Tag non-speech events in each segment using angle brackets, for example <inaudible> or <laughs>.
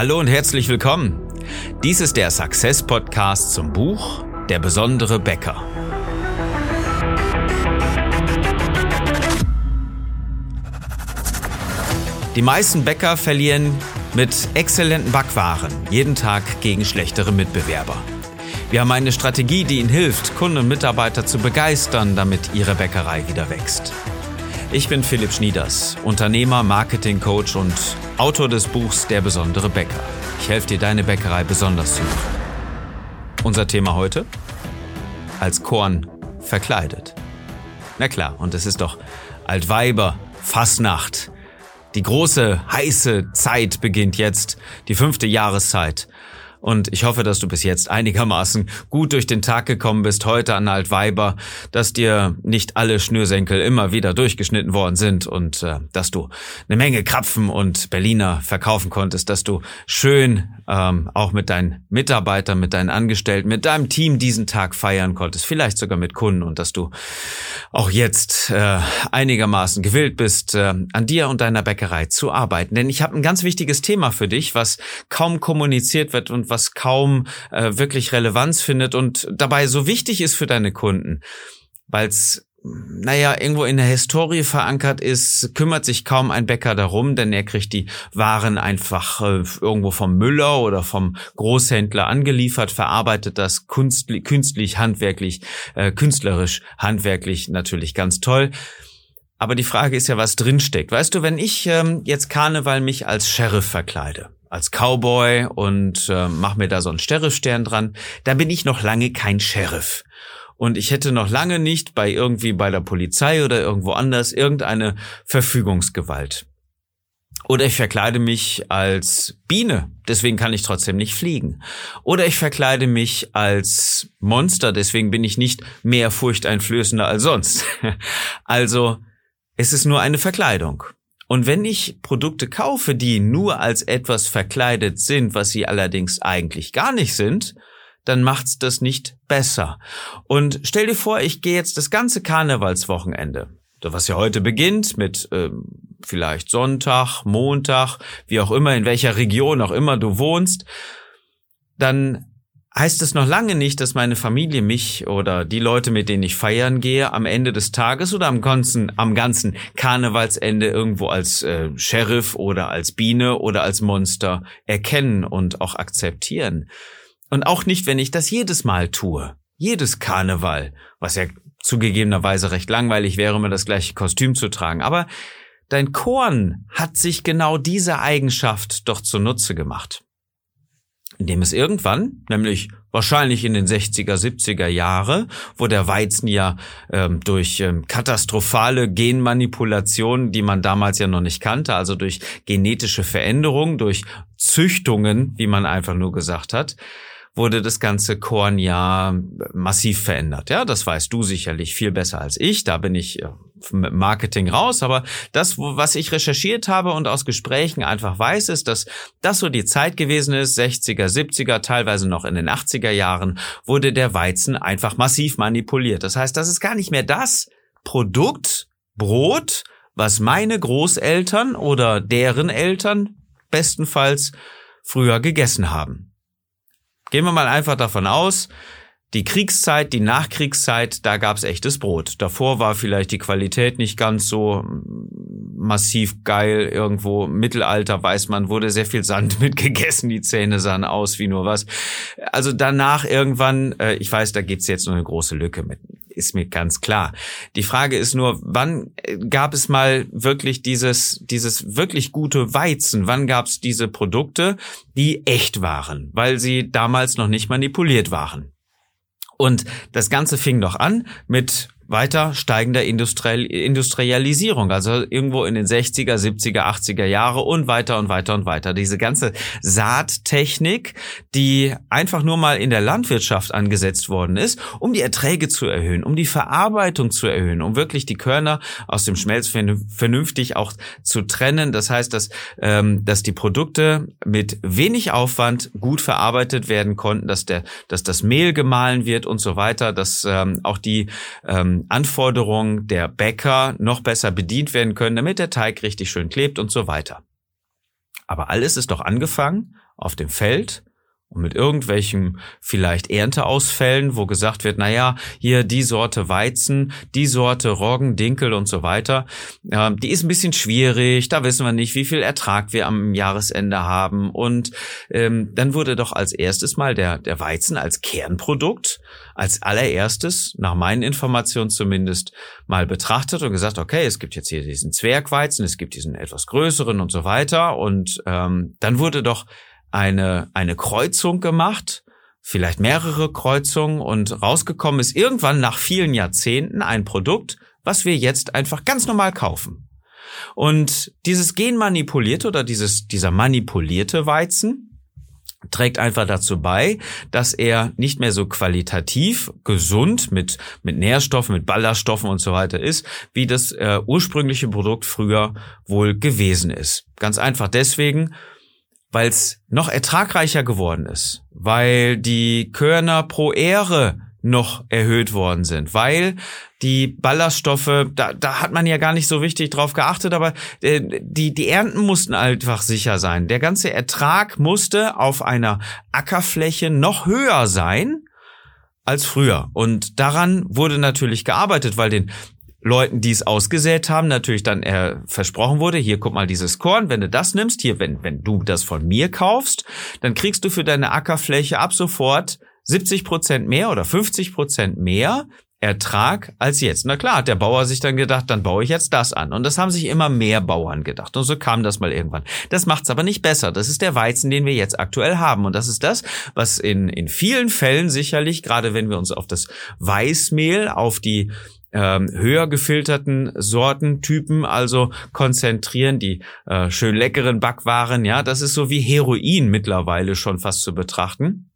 Hallo und herzlich willkommen. Dies ist der Success Podcast zum Buch Der besondere Bäcker. Die meisten Bäcker verlieren mit exzellenten Backwaren jeden Tag gegen schlechtere Mitbewerber. Wir haben eine Strategie, die Ihnen hilft, Kunden und Mitarbeiter zu begeistern, damit Ihre Bäckerei wieder wächst. Ich bin Philipp Schnieders, Unternehmer, Marketing-Coach und Autor des Buchs Der besondere Bäcker. Ich helfe dir, deine Bäckerei besonders zu machen. Unser Thema heute? Als Korn verkleidet. Na klar, und es ist doch Altweiber, Fassnacht. Die große, heiße Zeit beginnt jetzt, die fünfte Jahreszeit. Und ich hoffe, dass du bis jetzt einigermaßen gut durch den Tag gekommen bist heute an Altweiber, dass dir nicht alle Schnürsenkel immer wieder durchgeschnitten worden sind und äh, dass du eine Menge Krapfen und Berliner verkaufen konntest, dass du schön ähm, auch mit deinen Mitarbeitern, mit deinen Angestellten, mit deinem Team diesen Tag feiern konntest, vielleicht sogar mit Kunden und dass du auch jetzt äh, einigermaßen gewillt bist, äh, an dir und deiner Bäckerei zu arbeiten. Denn ich habe ein ganz wichtiges Thema für dich, was kaum kommuniziert wird und was kaum äh, wirklich Relevanz findet und dabei so wichtig ist für deine Kunden, weil es naja, irgendwo in der Historie verankert ist, kümmert sich kaum ein Bäcker darum, denn er kriegt die Waren einfach äh, irgendwo vom Müller oder vom Großhändler angeliefert, verarbeitet das künstlich, künstlich handwerklich, äh, künstlerisch, handwerklich natürlich ganz toll. Aber die Frage ist ja, was drinsteckt. Weißt du, wenn ich ähm, jetzt Karneval mich als Sheriff verkleide, als Cowboy und äh, mach mir da so einen Sheriffstern dran, dann bin ich noch lange kein Sheriff. Und ich hätte noch lange nicht bei irgendwie bei der Polizei oder irgendwo anders irgendeine Verfügungsgewalt. Oder ich verkleide mich als Biene, deswegen kann ich trotzdem nicht fliegen. Oder ich verkleide mich als Monster, deswegen bin ich nicht mehr furchteinflößender als sonst. <laughs> Also, es ist nur eine Verkleidung. Und wenn ich Produkte kaufe, die nur als etwas verkleidet sind, was sie allerdings eigentlich gar nicht sind, dann macht's das nicht besser. Und stell dir vor, ich gehe jetzt das ganze Karnevalswochenende, was ja heute beginnt mit ähm, vielleicht Sonntag, Montag, wie auch immer, in welcher Region auch immer du wohnst, dann heißt es noch lange nicht, dass meine Familie mich oder die Leute, mit denen ich feiern gehe, am Ende des Tages oder am ganzen, am ganzen Karnevalsende irgendwo als äh, Sheriff oder als Biene oder als Monster erkennen und auch akzeptieren. Und auch nicht, wenn ich das jedes Mal tue. Jedes Karneval, was ja zugegebenerweise recht langweilig wäre, immer das gleiche Kostüm zu tragen. Aber dein Korn hat sich genau diese Eigenschaft doch zunutze gemacht indem es irgendwann, nämlich wahrscheinlich in den 60er, 70er Jahre, wo der Weizen ja ähm, durch ähm, katastrophale Genmanipulationen, die man damals ja noch nicht kannte, also durch genetische Veränderungen, durch Züchtungen, wie man einfach nur gesagt hat, wurde das ganze Korn ja massiv verändert. Ja, das weißt du sicherlich viel besser als ich. Da bin ich mit Marketing raus. Aber das, was ich recherchiert habe und aus Gesprächen einfach weiß, ist, dass das so die Zeit gewesen ist, 60er, 70er, teilweise noch in den 80er Jahren, wurde der Weizen einfach massiv manipuliert. Das heißt, das ist gar nicht mehr das Produkt, Brot, was meine Großeltern oder deren Eltern bestenfalls früher gegessen haben. Gehen wir mal einfach davon aus, die Kriegszeit, die Nachkriegszeit, da gab's echtes Brot. Davor war vielleicht die Qualität nicht ganz so massiv geil. Irgendwo Mittelalter weiß man, wurde sehr viel Sand <laughs> mitgegessen, die Zähne sahen aus wie nur was. Also danach irgendwann, äh, ich weiß, da gibt's jetzt nur eine große Lücke mit ist mir ganz klar. Die Frage ist nur, wann äh, gab es mal wirklich dieses, dieses wirklich gute Weizen? Wann gab es diese Produkte, die echt waren, weil sie damals noch nicht manipuliert waren? Und das Ganze fing doch an mit weiter steigender Industrialisierung, also irgendwo in den 60er, 70er, 80er Jahre und weiter und weiter und weiter. Diese ganze Saattechnik, die einfach nur mal in der Landwirtschaft angesetzt worden ist, um die Erträge zu erhöhen, um die Verarbeitung zu erhöhen, um wirklich die Körner aus dem Schmelz vernünftig auch zu trennen. Das heißt, dass, ähm, dass die Produkte mit wenig Aufwand gut verarbeitet werden konnten, dass der, dass das Mehl gemahlen wird und so weiter, dass ähm, auch die ähm, Anforderungen der Bäcker noch besser bedient werden können, damit der Teig richtig schön klebt und so weiter. Aber alles ist doch angefangen auf dem Feld und mit irgendwelchen vielleicht Ernteausfällen, wo gesagt wird, na ja, hier die Sorte Weizen, die Sorte Roggen, Dinkel und so weiter, äh, die ist ein bisschen schwierig, da wissen wir nicht, wie viel Ertrag wir am Jahresende haben. Und ähm, dann wurde doch als erstes mal der, der Weizen als Kernprodukt, als allererstes, nach meinen Informationen zumindest, mal betrachtet und gesagt, okay, es gibt jetzt hier diesen Zwergweizen, es gibt diesen etwas größeren und so weiter. Und ähm, dann wurde doch eine, eine Kreuzung gemacht, vielleicht mehrere Kreuzungen und rausgekommen ist irgendwann nach vielen Jahrzehnten ein Produkt, was wir jetzt einfach ganz normal kaufen. Und dieses genmanipulierte oder dieses, dieser manipulierte Weizen trägt einfach dazu bei, dass er nicht mehr so qualitativ gesund mit, mit Nährstoffen, mit Ballaststoffen und so weiter ist, wie das äh, ursprüngliche Produkt früher wohl gewesen ist. Ganz einfach deswegen, weil es noch ertragreicher geworden ist, weil die Körner pro Ehre noch erhöht worden sind, weil die Ballaststoffe, da, da hat man ja gar nicht so wichtig drauf geachtet, aber äh, die, die Ernten mussten einfach sicher sein. Der ganze Ertrag musste auf einer Ackerfläche noch höher sein als früher. Und daran wurde natürlich gearbeitet, weil den Leuten, die es ausgesät haben, natürlich dann äh, versprochen wurde, hier guck mal dieses Korn, wenn du das nimmst, hier, wenn, wenn du das von mir kaufst, dann kriegst du für deine Ackerfläche ab sofort 70 Prozent mehr oder 50 Prozent mehr Ertrag als jetzt. Na klar, hat der Bauer sich dann gedacht, dann baue ich jetzt das an. Und das haben sich immer mehr Bauern gedacht. Und so kam das mal irgendwann. Das macht's aber nicht besser. Das ist der Weizen, den wir jetzt aktuell haben. Und das ist das, was in, in vielen Fällen sicherlich, gerade wenn wir uns auf das Weißmehl, auf die ähm, höher gefilterten Sortentypen also konzentrieren, die äh, schön leckeren Backwaren, ja, das ist so wie Heroin mittlerweile schon fast zu betrachten.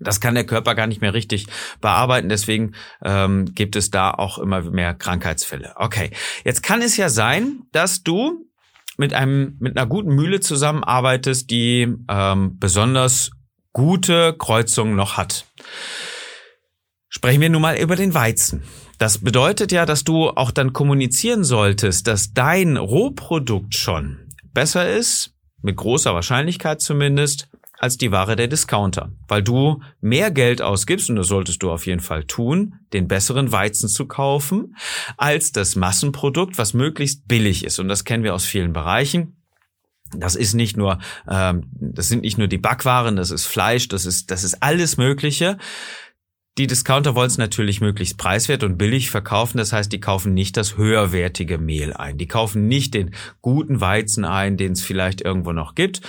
Das kann der Körper gar nicht mehr richtig bearbeiten, deswegen ähm, gibt es da auch immer mehr Krankheitsfälle. Okay, jetzt kann es ja sein, dass du mit einem mit einer guten Mühle zusammenarbeitest, die ähm, besonders gute Kreuzungen noch hat. Sprechen wir nun mal über den Weizen. Das bedeutet ja, dass du auch dann kommunizieren solltest, dass dein Rohprodukt schon besser ist, mit großer Wahrscheinlichkeit zumindest, als die Ware der Discounter, weil du mehr Geld ausgibst, und das solltest du auf jeden Fall tun, den besseren Weizen zu kaufen, als das Massenprodukt, was möglichst billig ist. Und das kennen wir aus vielen Bereichen. Das ist nicht nur, ähm, das sind nicht nur die Backwaren, das ist Fleisch, das ist, das ist alles Mögliche. Die Discounter wollen es natürlich möglichst preiswert und billig verkaufen. Das heißt, die kaufen nicht das höherwertige Mehl ein. Die kaufen nicht den guten Weizen ein, den es vielleicht irgendwo noch gibt,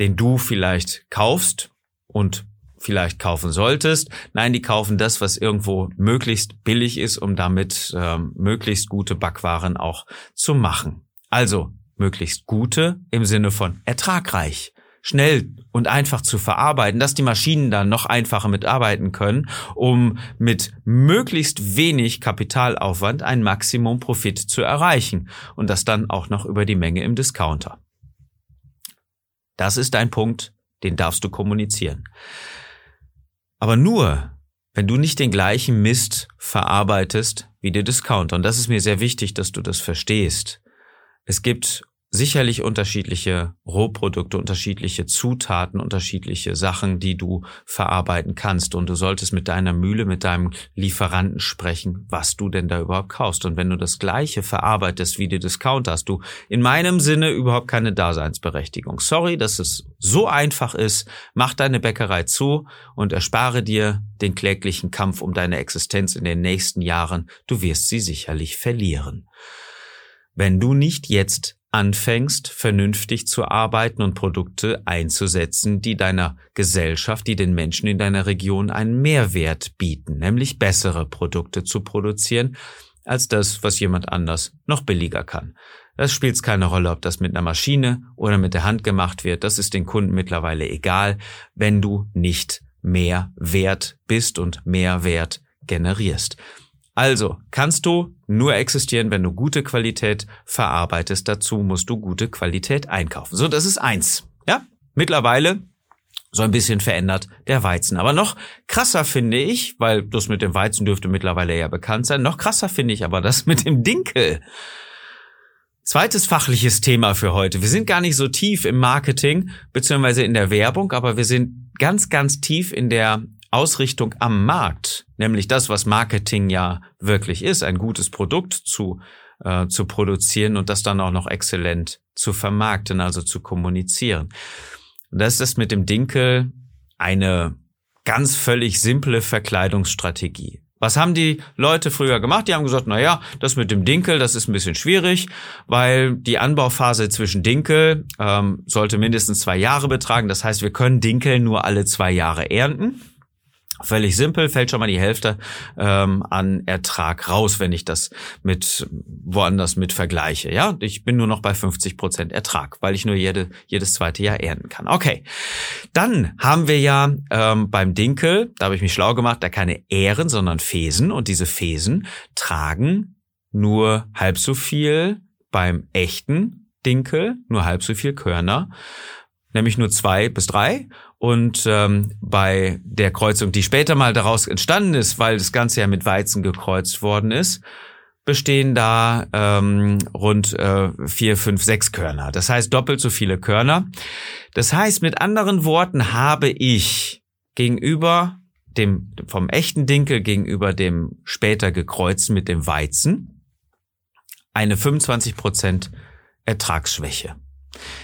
den du vielleicht kaufst und vielleicht kaufen solltest. Nein, die kaufen das, was irgendwo möglichst billig ist, um damit ähm, möglichst gute Backwaren auch zu machen. Also möglichst gute im Sinne von ertragreich schnell und einfach zu verarbeiten, dass die Maschinen dann noch einfacher mitarbeiten können, um mit möglichst wenig Kapitalaufwand ein Maximum Profit zu erreichen und das dann auch noch über die Menge im Discounter. Das ist ein Punkt, den darfst du kommunizieren. Aber nur, wenn du nicht den gleichen Mist verarbeitest wie der Discounter. Und das ist mir sehr wichtig, dass du das verstehst. Es gibt sicherlich unterschiedliche Rohprodukte, unterschiedliche Zutaten, unterschiedliche Sachen, die du verarbeiten kannst. Und du solltest mit deiner Mühle, mit deinem Lieferanten sprechen, was du denn da überhaupt kaufst. Und wenn du das Gleiche verarbeitest wie die Discount, hast du in meinem Sinne überhaupt keine Daseinsberechtigung. Sorry, dass es so einfach ist. Mach deine Bäckerei zu und erspare dir den kläglichen Kampf um deine Existenz in den nächsten Jahren. Du wirst sie sicherlich verlieren. Wenn du nicht jetzt anfängst, vernünftig zu arbeiten und Produkte einzusetzen, die deiner Gesellschaft, die den Menschen in deiner Region einen Mehrwert bieten, nämlich bessere Produkte zu produzieren, als das, was jemand anders noch billiger kann. Das spielt keine Rolle, ob das mit einer Maschine oder mit der Hand gemacht wird. Das ist den Kunden mittlerweile egal, wenn du nicht mehr wert bist und mehr Wert generierst. Also kannst du nur existieren, wenn du gute Qualität verarbeitest. Dazu musst du gute Qualität einkaufen. So, das ist eins. Ja, mittlerweile so ein bisschen verändert der Weizen. Aber noch krasser finde ich, weil das mit dem Weizen dürfte mittlerweile ja bekannt sein, noch krasser finde ich aber das mit dem Dinkel. Zweites fachliches Thema für heute. Wir sind gar nicht so tief im Marketing beziehungsweise in der Werbung, aber wir sind ganz, ganz tief in der Ausrichtung am Markt, nämlich das, was Marketing ja wirklich ist, ein gutes Produkt zu, äh, zu produzieren und das dann auch noch exzellent zu vermarkten, also zu kommunizieren. Und das ist mit dem Dinkel eine ganz völlig simple Verkleidungsstrategie. Was haben die Leute früher gemacht? Die haben gesagt, na ja, das mit dem Dinkel, das ist ein bisschen schwierig, weil die Anbauphase zwischen Dinkel ähm, sollte mindestens zwei Jahre betragen. Das heißt, wir können Dinkel nur alle zwei Jahre ernten. Völlig simpel, fällt schon mal die Hälfte ähm, an Ertrag raus, wenn ich das mit woanders mit vergleiche. Ja, ich bin nur noch bei 50 Prozent Ertrag, weil ich nur jede, jedes zweite Jahr ernten kann. Okay, dann haben wir ja ähm, beim Dinkel, da habe ich mich schlau gemacht, da keine Ähren, sondern Fesen und diese Fesen tragen nur halb so viel beim echten Dinkel, nur halb so viel Körner nämlich nur zwei bis drei. Und ähm, bei der Kreuzung, die später mal daraus entstanden ist, weil das Ganze ja mit Weizen gekreuzt worden ist, bestehen da ähm, rund äh, vier, fünf, sechs Körner. Das heißt doppelt so viele Körner. Das heißt, mit anderen Worten habe ich gegenüber dem vom echten Dinkel gegenüber dem später gekreuzten mit dem Weizen eine 25 Prozent Ertragsschwäche.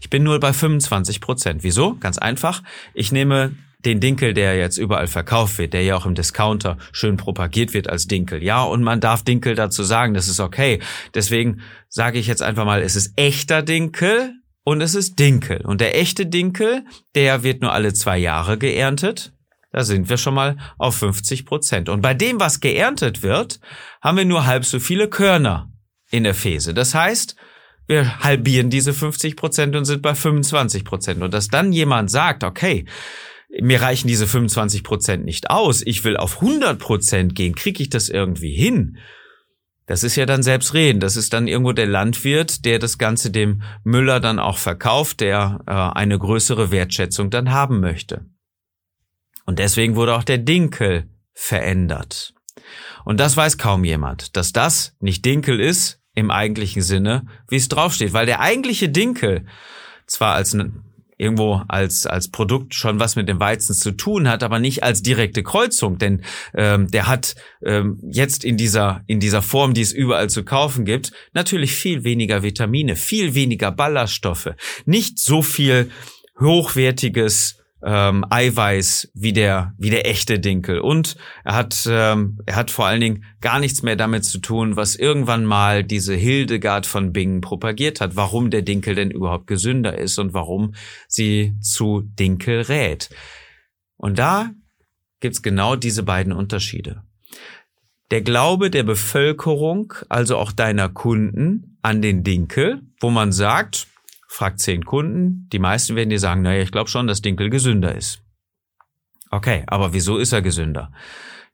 Ich bin nur bei 25 Prozent. Wieso? Ganz einfach. Ich nehme den Dinkel, der jetzt überall verkauft wird, der ja auch im Discounter schön propagiert wird als Dinkel. Ja, und man darf Dinkel dazu sagen, das ist okay. Deswegen sage ich jetzt einfach mal, es ist echter Dinkel und es ist Dinkel. Und der echte Dinkel, der wird nur alle zwei Jahre geerntet. Da sind wir schon mal auf 50 Prozent. Und bei dem, was geerntet wird, haben wir nur halb so viele Körner in der Fese. Das heißt, wir halbieren diese 50 Prozent und sind bei 25 Prozent. Und dass dann jemand sagt, okay, mir reichen diese 25 Prozent nicht aus, ich will auf 100 Prozent gehen, kriege ich das irgendwie hin? Das ist ja dann selbstreden. Das ist dann irgendwo der Landwirt, der das Ganze dem Müller dann auch verkauft, der äh, eine größere Wertschätzung dann haben möchte. Und deswegen wurde auch der Dinkel verändert. Und das weiß kaum jemand. Dass das nicht Dinkel ist, im eigentlichen Sinne, wie es draufsteht. Weil der eigentliche Dinkel zwar als irgendwo als als Produkt schon was mit dem Weizen zu tun hat, aber nicht als direkte Kreuzung, denn ähm, der hat ähm, jetzt in dieser in dieser Form, die es überall zu kaufen gibt, natürlich viel weniger Vitamine, viel weniger Ballaststoffe, nicht so viel hochwertiges ähm, Eiweiß wie der wie der echte Dinkel und er hat ähm, er hat vor allen Dingen gar nichts mehr damit zu tun, was irgendwann mal diese Hildegard von Bingen propagiert hat, warum der Dinkel denn überhaupt gesünder ist und warum sie zu Dinkel rät. Und da gibt's genau diese beiden Unterschiede. Der Glaube der Bevölkerung, also auch deiner Kunden, an den Dinkel, wo man sagt, fragt zehn Kunden, die meisten werden dir sagen, naja, ich glaube schon, dass Dinkel gesünder ist. Okay, aber wieso ist er gesünder?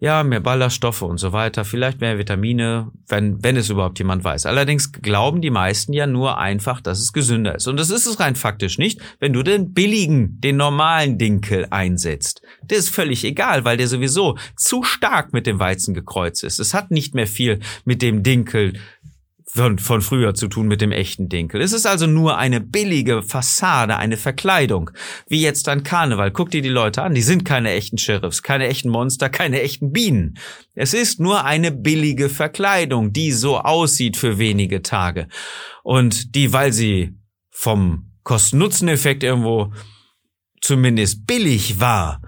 Ja, mehr Ballaststoffe und so weiter, vielleicht mehr Vitamine, wenn, wenn es überhaupt jemand weiß. Allerdings glauben die meisten ja nur einfach, dass es gesünder ist. Und das ist es rein faktisch nicht, wenn du den billigen, den normalen Dinkel einsetzt. Der ist völlig egal, weil der sowieso zu stark mit dem Weizen gekreuzt ist. Es hat nicht mehr viel mit dem Dinkel von, von früher zu tun mit dem echten Dinkel. Es ist also nur eine billige Fassade, eine Verkleidung. Wie jetzt an Karneval. Guck dir die Leute an. Die sind keine echten Sheriffs, keine echten Monster, keine echten Bienen. Es ist nur eine billige Verkleidung, die so aussieht für wenige Tage. Und die, weil sie vom Kosten-Nutzen-Effekt irgendwo zumindest billig war,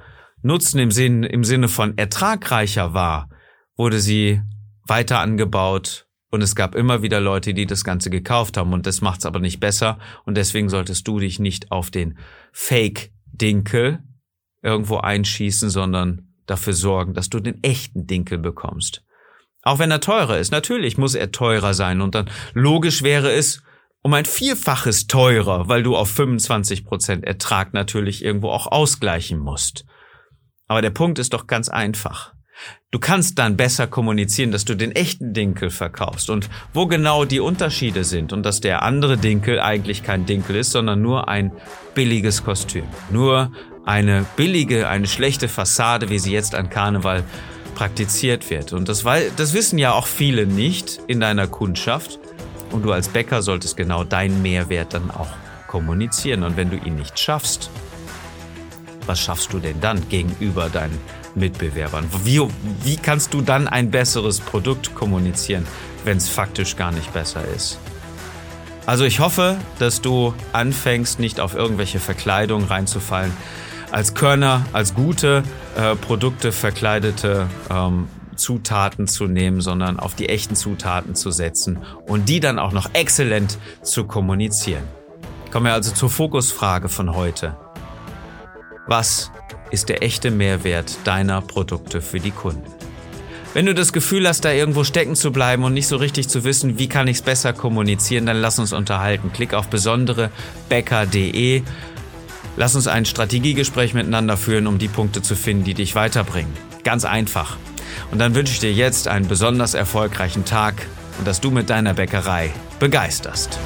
Nutzen im, Sinn, im Sinne von ertragreicher war, wurde sie weiter angebaut, und es gab immer wieder Leute, die das Ganze gekauft haben. Und das macht's aber nicht besser. Und deswegen solltest du dich nicht auf den Fake-Dinkel irgendwo einschießen, sondern dafür sorgen, dass du den echten Dinkel bekommst. Auch wenn er teurer ist. Natürlich muss er teurer sein. Und dann logisch wäre es, um ein Vierfaches teurer, weil du auf 25 Prozent Ertrag natürlich irgendwo auch ausgleichen musst. Aber der Punkt ist doch ganz einfach. Du kannst dann besser kommunizieren, dass du den echten Dinkel verkaufst und wo genau die Unterschiede sind und dass der andere Dinkel eigentlich kein Dinkel ist, sondern nur ein billiges Kostüm. Nur eine billige, eine schlechte Fassade, wie sie jetzt an Karneval praktiziert wird. Und das, das wissen ja auch viele nicht in deiner Kundschaft. Und du als Bäcker solltest genau deinen Mehrwert dann auch kommunizieren. Und wenn du ihn nicht schaffst, was schaffst du denn dann gegenüber deinen Mitbewerbern? Wie, wie kannst du dann ein besseres Produkt kommunizieren, wenn es faktisch gar nicht besser ist? Also ich hoffe, dass du anfängst, nicht auf irgendwelche Verkleidungen reinzufallen, als Körner, als gute äh, Produkte verkleidete ähm, Zutaten zu nehmen, sondern auf die echten Zutaten zu setzen und die dann auch noch exzellent zu kommunizieren. Kommen wir also zur Fokusfrage von heute. Was ist der echte Mehrwert deiner Produkte für die Kunden? Wenn du das Gefühl hast, da irgendwo stecken zu bleiben und nicht so richtig zu wissen, wie kann ich es besser kommunizieren, dann lass uns unterhalten. Klick auf besonderebäcker.de. Lass uns ein Strategiegespräch miteinander führen, um die Punkte zu finden, die dich weiterbringen. Ganz einfach. Und dann wünsche ich dir jetzt einen besonders erfolgreichen Tag und dass du mit deiner Bäckerei begeisterst.